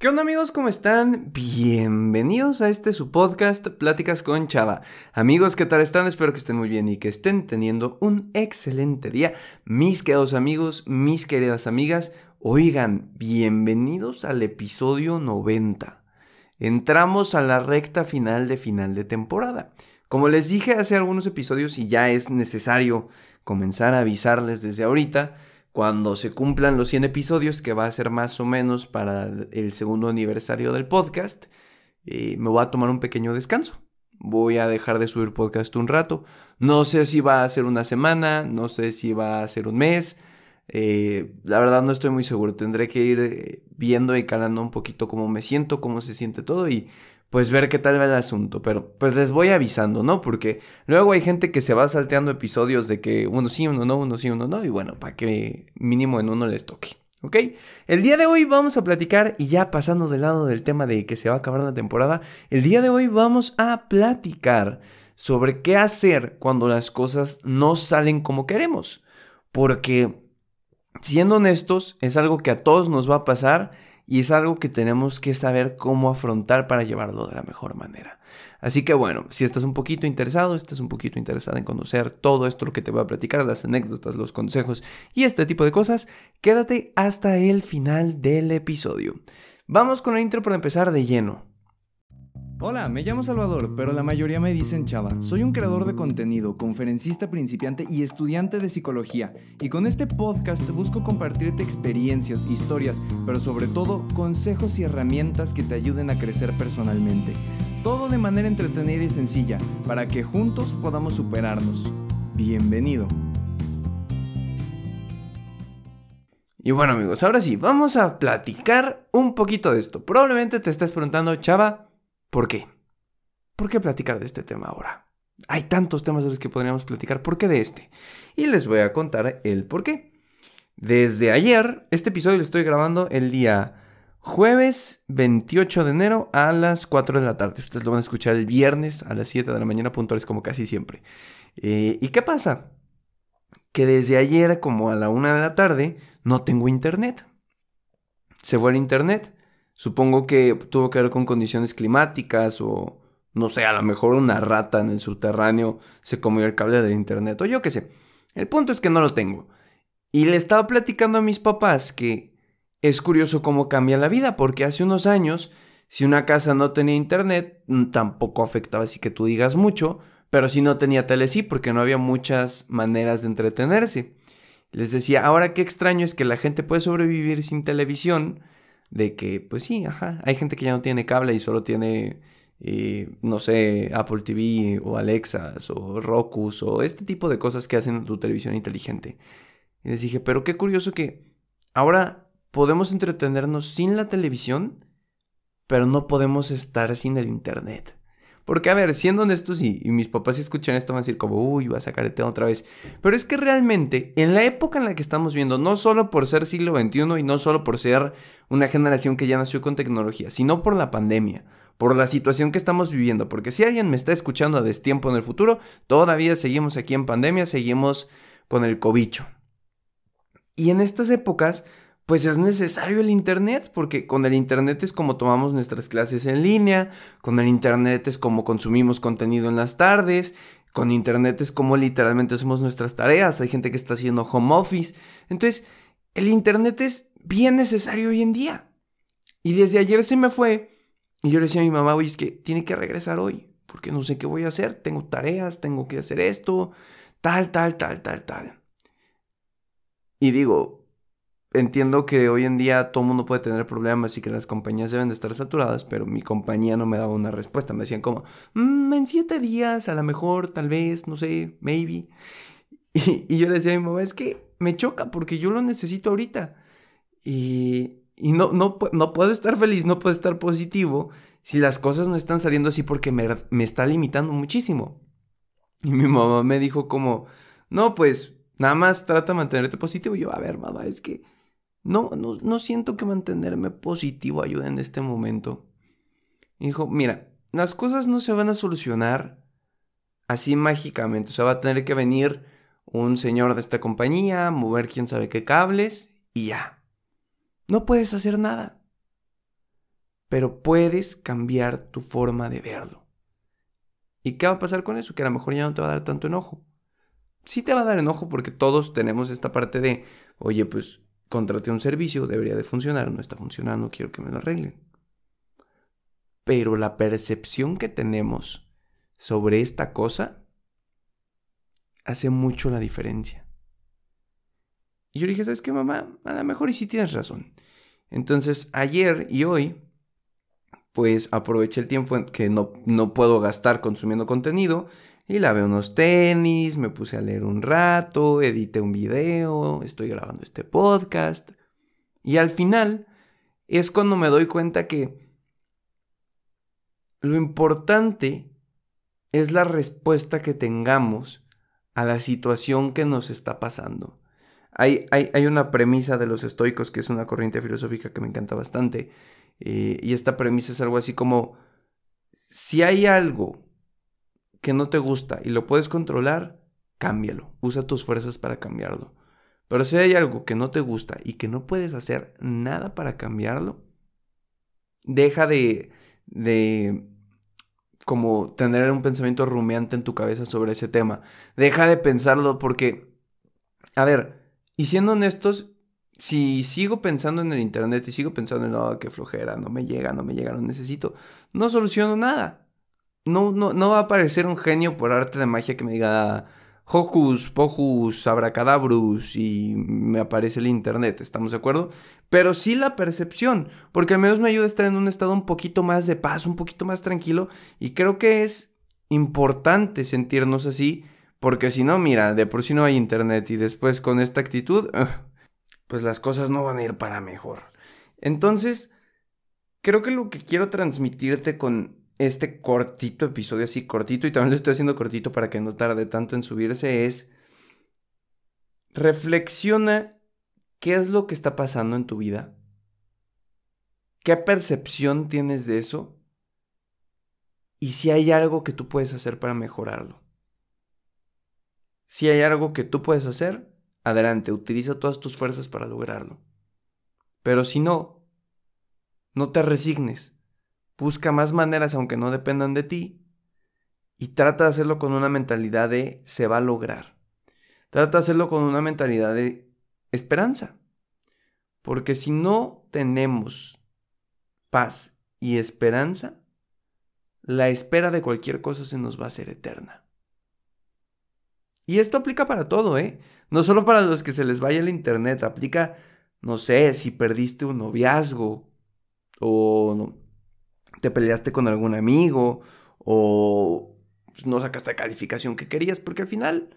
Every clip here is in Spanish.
¿Qué onda amigos? ¿Cómo están? Bienvenidos a este su podcast Pláticas con Chava. Amigos, ¿qué tal están? Espero que estén muy bien y que estén teniendo un excelente día. Mis queridos amigos, mis queridas amigas, oigan, bienvenidos al episodio 90. Entramos a la recta final de final de temporada. Como les dije hace algunos episodios y ya es necesario comenzar a avisarles desde ahorita, cuando se cumplan los 100 episodios, que va a ser más o menos para el segundo aniversario del podcast, eh, me voy a tomar un pequeño descanso. Voy a dejar de subir podcast un rato. No sé si va a ser una semana, no sé si va a ser un mes. Eh, la verdad no estoy muy seguro. Tendré que ir eh, viendo y calando un poquito cómo me siento, cómo se siente todo y pues ver qué tal va el asunto. Pero pues les voy avisando, ¿no? Porque luego hay gente que se va salteando episodios de que uno sí, uno no, uno sí, uno no. Y bueno, para que mínimo en uno les toque. ¿Ok? El día de hoy vamos a platicar, y ya pasando del lado del tema de que se va a acabar la temporada, el día de hoy vamos a platicar sobre qué hacer cuando las cosas no salen como queremos. Porque, siendo honestos, es algo que a todos nos va a pasar y es algo que tenemos que saber cómo afrontar para llevarlo de la mejor manera. Así que bueno, si estás un poquito interesado, estás un poquito interesado en conocer todo esto lo que te voy a platicar, las anécdotas, los consejos y este tipo de cosas, quédate hasta el final del episodio. Vamos con la intro para empezar de lleno. Hola, me llamo Salvador, pero la mayoría me dicen Chava. Soy un creador de contenido, conferencista principiante y estudiante de psicología. Y con este podcast busco compartirte experiencias, historias, pero sobre todo consejos y herramientas que te ayuden a crecer personalmente. Todo de manera entretenida y sencilla, para que juntos podamos superarnos. Bienvenido. Y bueno amigos, ahora sí, vamos a platicar un poquito de esto. Probablemente te estés preguntando, Chava, ¿Por qué? ¿Por qué platicar de este tema ahora? Hay tantos temas de los que podríamos platicar. ¿Por qué de este? Y les voy a contar el por qué. Desde ayer, este episodio lo estoy grabando el día jueves 28 de enero a las 4 de la tarde. Ustedes lo van a escuchar el viernes a las 7 de la mañana puntuales como casi siempre. Eh, ¿Y qué pasa? Que desde ayer como a la 1 de la tarde no tengo internet. Se fue el internet Supongo que tuvo que ver con condiciones climáticas o, no sé, a lo mejor una rata en el subterráneo se comió el cable de internet o yo qué sé. El punto es que no lo tengo. Y le estaba platicando a mis papás que es curioso cómo cambia la vida, porque hace unos años, si una casa no tenía internet, mm, tampoco afectaba así que tú digas mucho, pero si no tenía tele sí, porque no había muchas maneras de entretenerse. Les decía, ahora qué extraño es que la gente puede sobrevivir sin televisión, de que, pues sí, ajá, hay gente que ya no tiene cable y solo tiene, eh, no sé, Apple TV o Alexas o Roku o este tipo de cosas que hacen tu televisión inteligente. Y les dije, pero qué curioso que ahora podemos entretenernos sin la televisión, pero no podemos estar sin el internet. Porque, a ver, siendo honestos, y, y mis papás si escuchan esto van a decir como, uy, va a sacar el tema otra vez. Pero es que realmente, en la época en la que estamos viendo, no solo por ser siglo XXI y no solo por ser una generación que ya nació con tecnología, sino por la pandemia, por la situación que estamos viviendo. Porque si alguien me está escuchando a destiempo en el futuro, todavía seguimos aquí en pandemia, seguimos con el cobicho. Y en estas épocas, pues es necesario el Internet, porque con el Internet es como tomamos nuestras clases en línea, con el Internet es como consumimos contenido en las tardes, con Internet es como literalmente hacemos nuestras tareas, hay gente que está haciendo home office. Entonces, el Internet es bien necesario hoy en día. Y desde ayer se me fue, y yo le decía a mi mamá, oye, es que tiene que regresar hoy, porque no sé qué voy a hacer, tengo tareas, tengo que hacer esto, tal, tal, tal, tal, tal. Y digo, entiendo que hoy en día todo el mundo puede tener problemas y que las compañías deben de estar saturadas, pero mi compañía no me daba una respuesta. Me decían como, mm, en siete días, a lo mejor, tal vez, no sé, maybe. Y, yo le decía a mi mamá, es que me choca porque yo lo necesito ahorita. Y, y no, no, no puedo estar feliz, no puedo estar positivo si las cosas no están saliendo así porque me, me está limitando muchísimo. Y mi mamá me dijo como, no, pues nada más trata de mantenerte positivo. Y yo, a ver, mamá, es que no, no, siento que mantenerme positivo ayude en este momento. dijo, mira, las cosas no se van a solucionar así mágicamente. O sea, va a tener que venir un señor de esta compañía, mover quién sabe qué cables y ya. No puedes hacer nada. pero puedes cambiar tu forma de verlo. ¿Y qué va a pasar con eso? Que a lo mejor ya no te va a dar tanto enojo. Sí te va a dar enojo porque todos tenemos esta parte de, oye, pues contraté un servicio, debería de funcionar, no está funcionando, quiero que me lo arreglen. Pero la percepción que tenemos sobre esta cosa hace mucho la diferencia. Y yo dije, ¿sabes qué, mamá? A lo mejor y sí tienes razón. Entonces, ayer y hoy pues aproveché el tiempo que no, no puedo gastar consumiendo contenido y lavé unos tenis, me puse a leer un rato, edité un video, estoy grabando este podcast. Y al final es cuando me doy cuenta que lo importante es la respuesta que tengamos a la situación que nos está pasando. Hay, hay, hay, una premisa de los estoicos, que es una corriente filosófica que me encanta bastante, eh, y esta premisa es algo así como, si hay algo que no te gusta y lo puedes controlar, cámbialo, usa tus fuerzas para cambiarlo. Pero si hay algo que no te gusta y que no puedes hacer nada para cambiarlo, deja de, de como tener un pensamiento rumiante en tu cabeza sobre ese tema. Deja de pensarlo porque, a ver, y siendo honestos, si sigo pensando en el internet y sigo pensando en, no, qué flojera, no me llega, no me llega, no necesito, no soluciono nada. No, no, no va a aparecer un genio por arte de magia que me diga Hocus, Pocus, Abracadabrus y me aparece el internet, ¿estamos de acuerdo? Pero sí la percepción, porque al menos me ayuda a estar en un estado un poquito más de paz, un poquito más tranquilo y creo que es importante sentirnos así, porque si no, mira, de por sí no hay internet y después con esta actitud pues las cosas no van a ir para mejor. Entonces, creo que lo que quiero transmitirte con este cortito episodio, así cortito, y también lo estoy haciendo cortito para que no tarde tanto en subirse, es reflexiona qué es lo que está pasando en tu vida, qué percepción tienes de eso y si hay algo que tú puedes hacer para mejorarlo. Si hay algo que tú puedes hacer, adelante, utiliza todas tus fuerzas para lograrlo. Pero si no, no te resignes. Busca más maneras aunque no dependan de ti y trata de hacerlo con una mentalidad de se va a lograr. Trata de hacerlo con una mentalidad de esperanza. Porque si no tenemos paz y esperanza, la espera de cualquier cosa se nos va a hacer eterna. Y esto aplica para todo, ¿eh? No solo para los que se les vaya el internet, aplica, no sé, si perdiste un noviazgo o te peleaste con algún amigo o pues, no sacaste la calificación que querías, porque al final,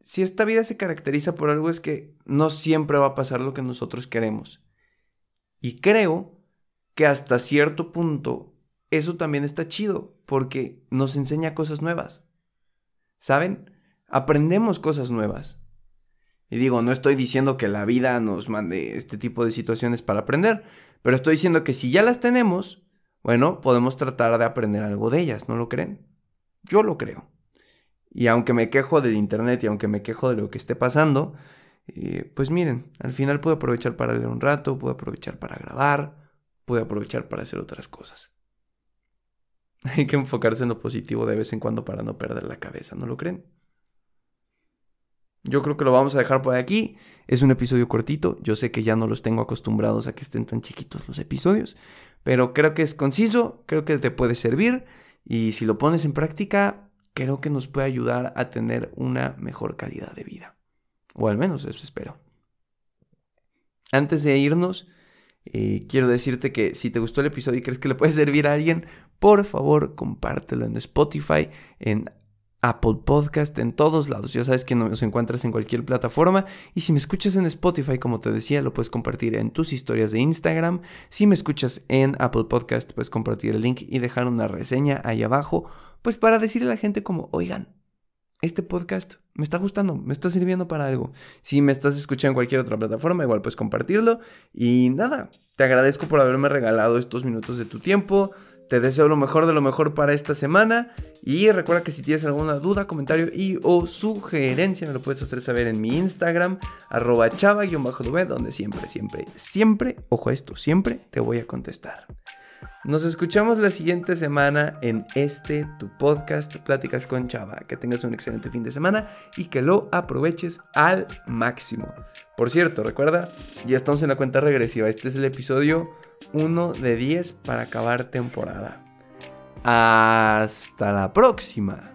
si esta vida se caracteriza por algo es que no siempre va a pasar lo que nosotros queremos. Y creo que hasta cierto punto eso también está chido, porque nos enseña cosas nuevas. ¿Saben? Aprendemos cosas nuevas. Y digo, no estoy diciendo que la vida nos mande este tipo de situaciones para aprender, pero estoy diciendo que si ya las tenemos, bueno, podemos tratar de aprender algo de ellas, ¿no lo creen? Yo lo creo. Y aunque me quejo del internet y aunque me quejo de lo que esté pasando, eh, pues miren, al final puedo aprovechar para leer un rato, puedo aprovechar para grabar, puedo aprovechar para hacer otras cosas. Hay que enfocarse en lo positivo de vez en cuando para no perder la cabeza, ¿no lo creen? Yo creo que lo vamos a dejar por aquí. Es un episodio cortito. Yo sé que ya no los tengo acostumbrados a que estén tan chiquitos los episodios. Pero creo que es conciso, creo que te puede servir. Y si lo pones en práctica, creo que nos puede ayudar a tener una mejor calidad de vida. O al menos eso espero. Antes de irnos, eh, quiero decirte que si te gustó el episodio y crees que le puede servir a alguien, por favor compártelo en Spotify, en Apple Podcast, en todos lados. Ya sabes que nos encuentras en cualquier plataforma. Y si me escuchas en Spotify, como te decía, lo puedes compartir en tus historias de Instagram. Si me escuchas en Apple Podcast, puedes compartir el link y dejar una reseña ahí abajo. Pues para decirle a la gente como, oigan, este podcast me está gustando, me está sirviendo para algo. Si me estás escuchando en cualquier otra plataforma, igual puedes compartirlo. Y nada, te agradezco por haberme regalado estos minutos de tu tiempo. Te deseo lo mejor de lo mejor para esta semana. Y recuerda que si tienes alguna duda, comentario y o sugerencia, me lo puedes hacer saber en mi Instagram, arroba chava donde siempre, siempre, siempre, ojo a esto, siempre te voy a contestar. Nos escuchamos la siguiente semana en este tu podcast Pláticas con Chava. Que tengas un excelente fin de semana y que lo aproveches al máximo. Por cierto, recuerda, ya estamos en la cuenta regresiva. Este es el episodio 1 de 10 para acabar temporada. Hasta la próxima.